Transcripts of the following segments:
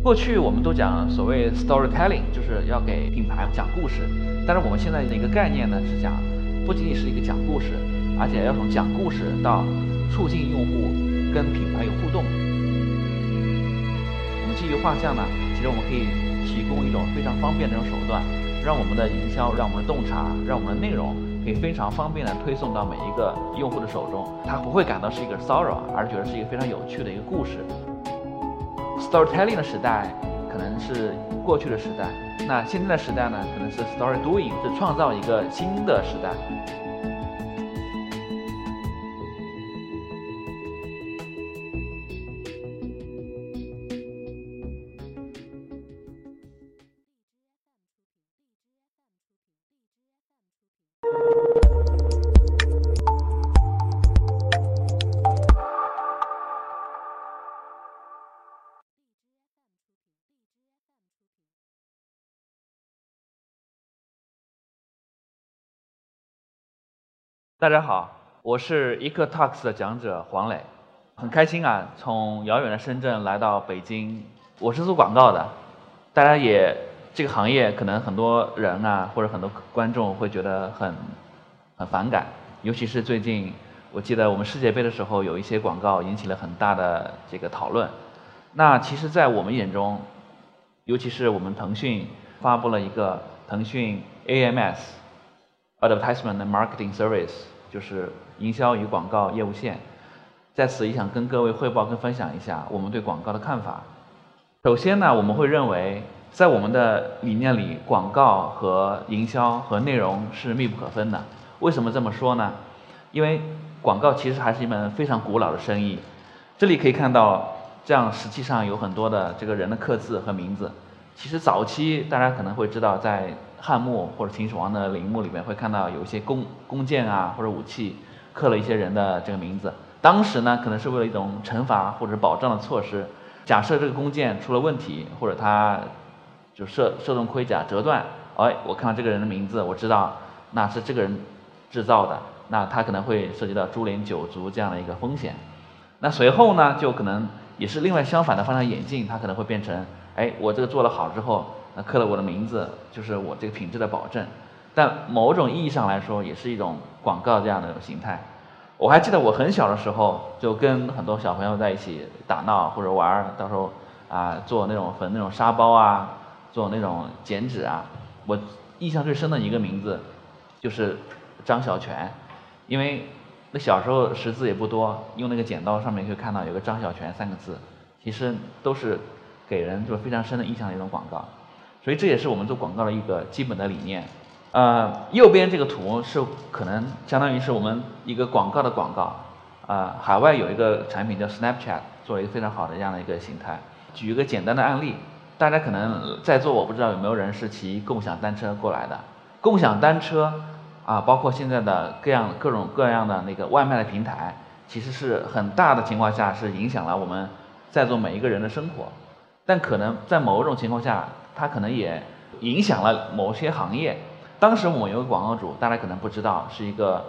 过去我们都讲所谓 storytelling，就是要给品牌讲故事。但是我们现在的一个概念呢，是讲不仅仅是一个讲故事，而且要从讲故事到促进用户跟品牌有互动。我们基于画像呢，其实我们可以提供一种非常方便的这种手段，让我们的营销、让我们的洞察、让我们的内容可以非常方便的推送到每一个用户的手中，他不会感到是一个骚扰，而觉得是一个非常有趣的一个故事。Storytelling 的时代可能是过去的时代，那现在的时代呢，可能是 Story Doing，是创造一个新的时代。大家好，我是 EcoTalks 的讲者黄磊，很开心啊，从遥远的深圳来到北京。我是做广告的，大家也这个行业可能很多人啊，或者很多观众会觉得很很反感，尤其是最近，我记得我们世界杯的时候，有一些广告引起了很大的这个讨论。那其实，在我们眼中，尤其是我们腾讯发布了一个腾讯 AMS。Advertisement 的 Marketing Service 就是营销与广告业务线，在此也想跟各位汇报跟分享一下我们对广告的看法。首先呢，我们会认为在我们的理念里，广告和营销和内容是密不可分的。为什么这么说呢？因为广告其实还是一门非常古老的生意。这里可以看到，这样实际上有很多的这个人的刻字和名字。其实早期大家可能会知道在。汉墓或者秦始皇的陵墓里面会看到有一些弓弓箭啊或者武器刻了一些人的这个名字。当时呢，可能是为了一种惩罚或者保障的措施。假设这个弓箭出了问题，或者它就射射中盔甲折断，哎，我看到这个人的名字，我知道那是这个人制造的，那他可能会涉及到株连九族这样的一个风险。那随后呢，就可能也是另外相反的方向演进，它可能会变成，哎，我这个做了好之后。那刻了我的名字，就是我这个品质的保证，但某种意义上来说，也是一种广告这样的形态。我还记得我很小的时候，就跟很多小朋友在一起打闹或者玩儿，到时候啊做那种缝那种沙包啊，做那种剪纸啊。我印象最深的一个名字就是张小泉，因为那小时候识字也不多，用那个剪刀上面可以看到有个张小泉三个字，其实都是给人就非常深的印象的一种广告。所以这也是我们做广告的一个基本的理念。呃，右边这个图是可能相当于是我们一个广告的广告。啊，海外有一个产品叫 Snapchat，做了一个非常好的这样的一个形态。举一个简单的案例，大家可能在座我不知道有没有人是骑共享单车过来的。共享单车啊，包括现在的各样各种各样的那个外卖的平台，其实是很大的情况下是影响了我们在座每一个人的生活。但可能在某种情况下，它可能也影响了某些行业。当时我们有个广告主，大家可能不知道，是一个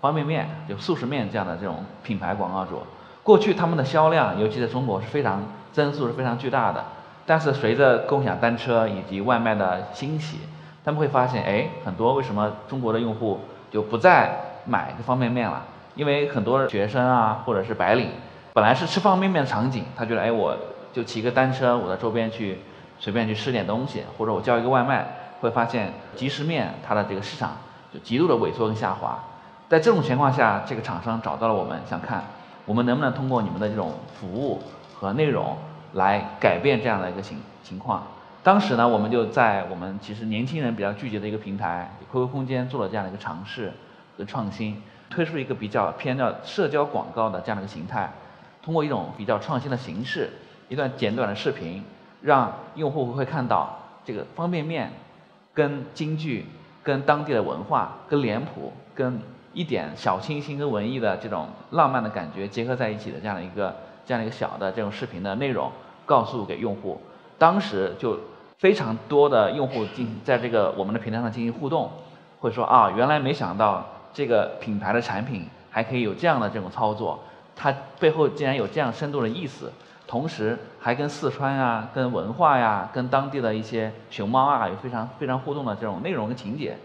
方便面，就速食面这样的这种品牌广告主。过去他们的销量，尤其在中国是非常增速是非常巨大的。但是随着共享单车以及外卖的兴起，他们会发现，哎，很多为什么中国的用户就不再买方便面了？因为很多学生啊，或者是白领，本来是吃方便面的场景，他觉得，哎，我就骑个单车，我在周边去。随便去吃点东西，或者我叫一个外卖，会发现即食面它的这个市场就极度的萎缩跟下滑。在这种情况下，这个厂商找到了我们，想看我们能不能通过你们的这种服务和内容来改变这样的一个情情况。当时呢，我们就在我们其实年轻人比较聚集的一个平台 QQ 空间做了这样的一个尝试和创新，推出一个比较偏叫社交广告的这样的一个形态，通过一种比较创新的形式，一段简短的视频。让用户会看到这个方便面，跟京剧、跟当地的文化、跟脸谱、跟一点小清新跟文艺的这种浪漫的感觉结合在一起的这样的一个这样的一个小的这种视频的内容，告诉给用户。当时就非常多的用户进在这个我们的平台上进行互动，会说啊，原来没想到这个品牌的产品还可以有这样的这种操作，它背后竟然有这样深度的意思。同时还跟四川啊、跟文化呀、跟当地的一些熊猫啊有非常非常互动的这种内容跟情节。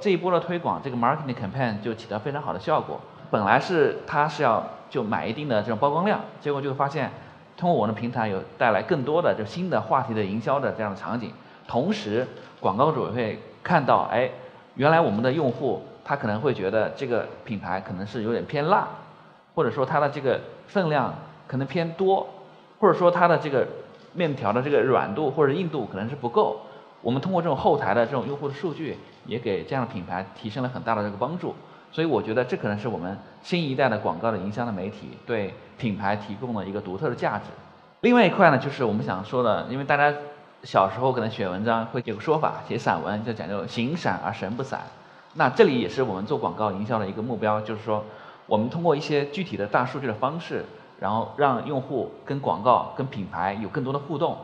这一波的推广，这个 marketing campaign 就起到非常好的效果。本来是他是要就买一定的这种曝光量，结果就发现，通过我们的平台有带来更多的就新的话题的营销的这样的场景。同时，广告主也会看到，哎，原来我们的用户他可能会觉得这个品牌可能是有点偏辣，或者说它的这个分量可能偏多，或者说它的这个面条的这个软度或者硬度可能是不够。我们通过这种后台的这种用户的数据，也给这样的品牌提升了很大的这个帮助。所以我觉得这可能是我们新一代的广告的营销的媒体对品牌提供了一个独特的价值。另外一块呢，就是我们想说的，因为大家小时候可能写文章会有个说法，写散文就讲究形散而神不散。那这里也是我们做广告营销的一个目标，就是说我们通过一些具体的大数据的方式，然后让用户跟广告、跟品牌有更多的互动。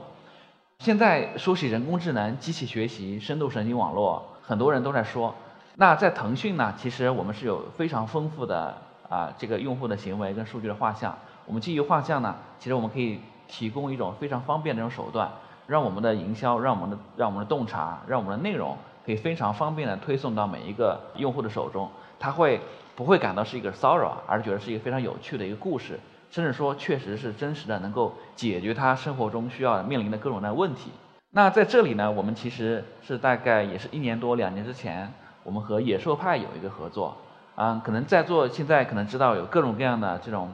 现在说起人工智能、机器学习、深度神经网络，很多人都在说。那在腾讯呢，其实我们是有非常丰富的啊这个用户的行为跟数据的画像。我们基于画像呢，其实我们可以提供一种非常方便的这种手段，让我们的营销、让我们的让我们的洞察、让我们的内容可以非常方便的推送到每一个用户的手中。他会不会感到是一个骚扰，而觉得是一个非常有趣的一个故事？甚至说，确实是真实的，能够解决他生活中需要面临的各种的问题。那在这里呢，我们其实是大概也是一年多、两年之前，我们和野兽派有一个合作。啊，可能在座现在可能知道有各种各样的这种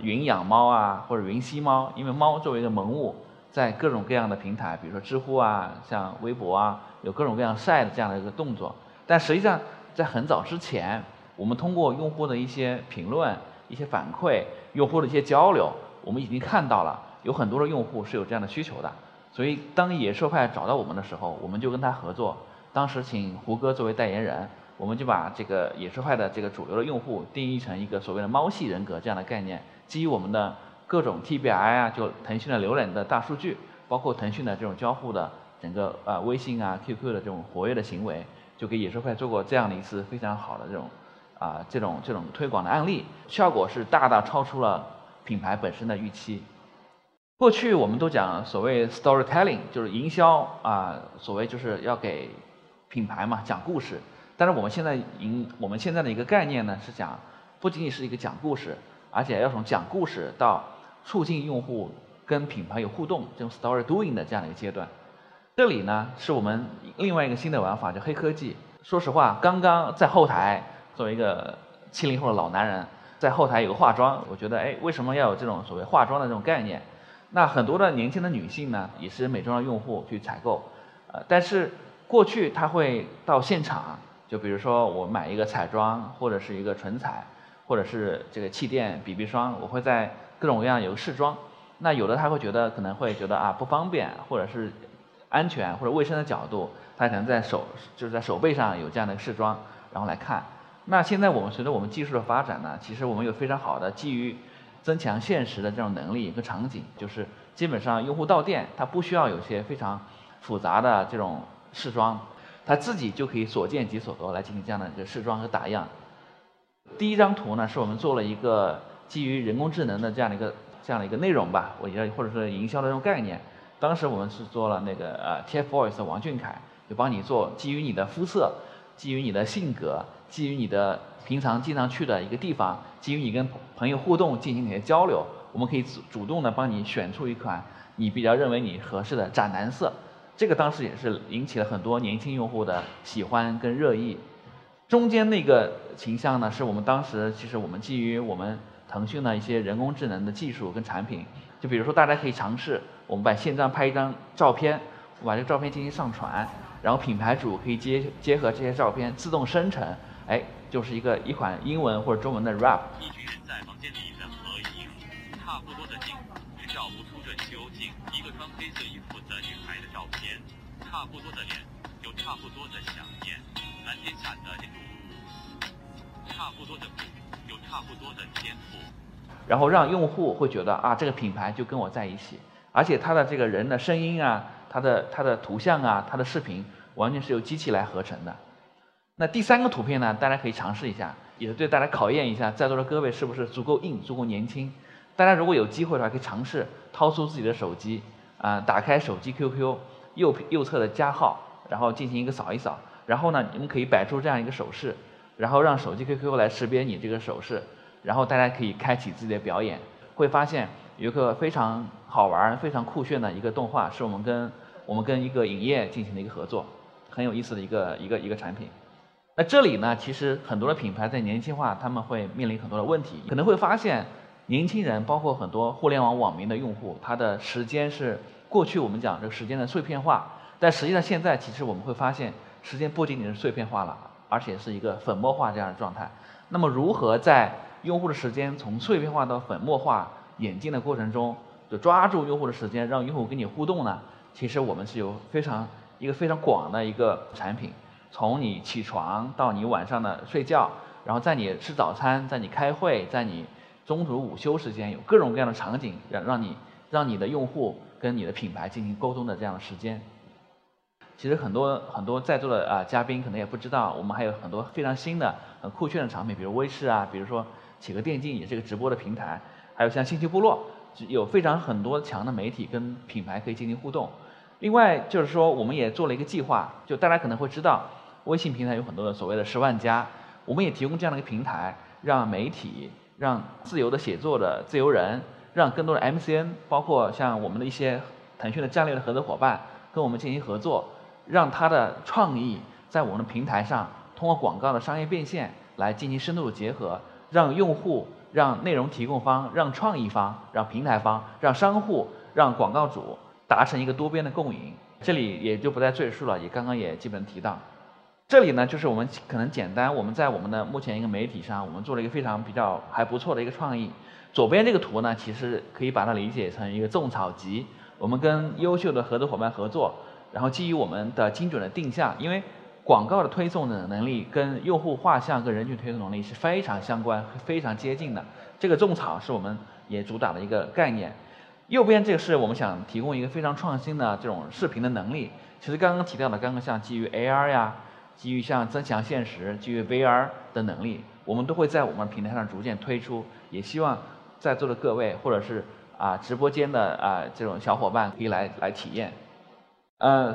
云养猫啊，或者云吸猫，因为猫作为一个萌物，在各种各样的平台，比如说知乎啊、像微博啊，有各种各样晒的这样的一个动作。但实际上，在很早之前，我们通过用户的一些评论。一些反馈，用户的一些交流，我们已经看到了有很多的用户是有这样的需求的。所以，当野兽派找到我们的时候，我们就跟他合作。当时请胡歌作为代言人，我们就把这个野兽派的这个主流的用户定义成一个所谓的猫系人格这样的概念。基于我们的各种 TBI 啊，就腾讯的浏览的大数据，包括腾讯的这种交互的整个啊微信啊 QQ 的这种活跃的行为，就给野兽派做过这样的一次非常好的这种。啊，这种这种推广的案例效果是大大超出了品牌本身的预期。过去我们都讲所谓 storytelling，就是营销啊，所谓就是要给品牌嘛讲故事。但是我们现在营我们现在的一个概念呢是讲，不仅仅是一个讲故事，而且要从讲故事到促进用户跟品牌有互动，这种 story doing 的这样的一个阶段。这里呢是我们另外一个新的玩法，叫黑科技。说实话，刚刚在后台。作为一个七零后的老男人，在后台有个化妆，我觉得，哎，为什么要有这种所谓化妆的这种概念？那很多的年轻的女性呢，也是美妆的用户去采购，呃，但是过去她会到现场，就比如说我买一个彩妆，或者是一个唇彩，或者是这个气垫 BB 霜，我会在各种各样有个试妆。那有的她会觉得可能会觉得啊不方便，或者是安全或者卫生的角度，她可能在手就是在手背上有这样的试妆，然后来看。那现在我们随着我们技术的发展呢，其实我们有非常好的基于增强现实的这种能力和场景，就是基本上用户到店，他不需要有些非常复杂的这种试装，他自己就可以所见即所得来进行这样的一个试装和打样。第一张图呢，是我们做了一个基于人工智能的这样的一个这样的一个内容吧，我觉得或者说营销的这种概念。当时我们是做了那个呃 TFBOYS 王俊凯，就帮你做基于你的肤色，基于你的性格。基于你的平常经常去的一个地方，基于你跟朋友互动进行一些交流，我们可以主主动的帮你选出一款你比较认为你合适的斩男色。这个当时也是引起了很多年轻用户的喜欢跟热议。中间那个形象呢，是我们当时其实我们基于我们腾讯的一些人工智能的技术跟产品，就比如说大家可以尝试，我们把现在拍一张照片，我把这个照片进行上传，然后品牌主可以结结合这些照片自动生成。哎，就是一个一款英文或者中文的 rap。一群人在房间里面合影，差不多的镜，照不出这究竟。一个穿黑色衣服的女孩的照片，差不多的脸，有差不多的想念。蓝天下的建筑，差不多的苦，有差不多的天赋。然后让用户会觉得啊，这个品牌就跟我在一起，而且他的这个人的声音啊，他的他的图像啊，他的视频，完全是由机器来合成的。那第三个图片呢？大家可以尝试一下，也是对大家考验一下，在座的各位是不是足够硬、足够年轻。大家如果有机会的话，可以尝试掏出自己的手机，啊，打开手机 QQ 右右侧的加号，然后进行一个扫一扫，然后呢，你们可以摆出这样一个手势，然后让手机 QQ 来识别你这个手势，然后大家可以开启自己的表演，会发现有一个非常好玩、非常酷炫的一个动画，是我们跟我们跟一个影业进行的一个合作，很有意思的一个一个一个产品。那这里呢，其实很多的品牌在年轻化，他们会面临很多的问题，可能会发现。年轻人，包括很多互联网网民的用户，他的时间是过去我们讲这个时间的碎片化，但实际上现在其实我们会发现，时间不仅仅是碎片化了，而且是一个粉末化这样的状态。那么如何在用户的时间从碎片化到粉末化演进的过程中，就抓住用户的时间，让用户跟你互动呢？其实我们是有非常一个非常广的一个产品，从你起床到你晚上的睡觉，然后在你吃早餐，在你开会，在你中途午休时间有各种各样的场景，让让你让你的用户跟你的品牌进行沟通的这样的时间。其实很多很多在座的啊嘉宾可能也不知道，我们还有很多非常新的很酷炫的产品，比如微视啊，比如说企鹅电竞也是一个直播的平台，还有像信息部落，有非常很多强的媒体跟品牌可以进行互动。另外就是说，我们也做了一个计划，就大家可能会知道，微信平台有很多的所谓的十万加，我们也提供这样的一个平台，让媒体。让自由的写作的自由人，让更多的 MCN，包括像我们的一些腾讯的战略的合作伙伴，跟我们进行合作，让他的创意在我们的平台上，通过广告的商业变现来进行深度的结合，让用户、让内容提供方、让创意方、让平台方、让商户、让广告主达成一个多边的共赢。这里也就不再赘述了，也刚刚也基本提到。这里呢，就是我们可能简单，我们在我们的目前一个媒体上，我们做了一个非常比较还不错的一个创意。左边这个图呢，其实可以把它理解成一个种草集。我们跟优秀的合作伙伴合作，然后基于我们的精准的定向，因为广告的推送的能力跟用户画像跟人群推送能力是非常相关、非常接近的。这个种草是我们也主打的一个概念。右边这个是我们想提供一个非常创新的这种视频的能力。其实刚刚提到的，刚刚像基于 AR 呀。基于像增强现实、基于 VR 的能力，我们都会在我们平台上逐渐推出。也希望在座的各位，或者是啊直播间的啊这种小伙伴可以来来体验。呃，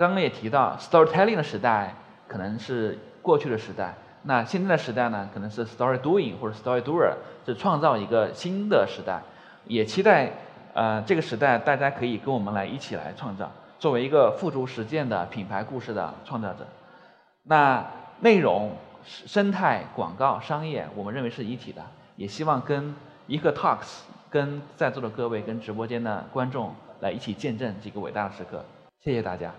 刚刚也提到，storytelling 的时代可能是过去的时代，那现在的时代呢，可能是 story doing 或者 story doer，是创造一个新的时代。也期待呃这个时代大家可以跟我们来一起来创造，作为一个付诸实践的品牌故事的创造者。那内容、生态、广告、商业，我们认为是一体的，也希望跟一个 Talks，跟在座的各位、跟直播间的观众来一起见证这个伟大的时刻。谢谢大家。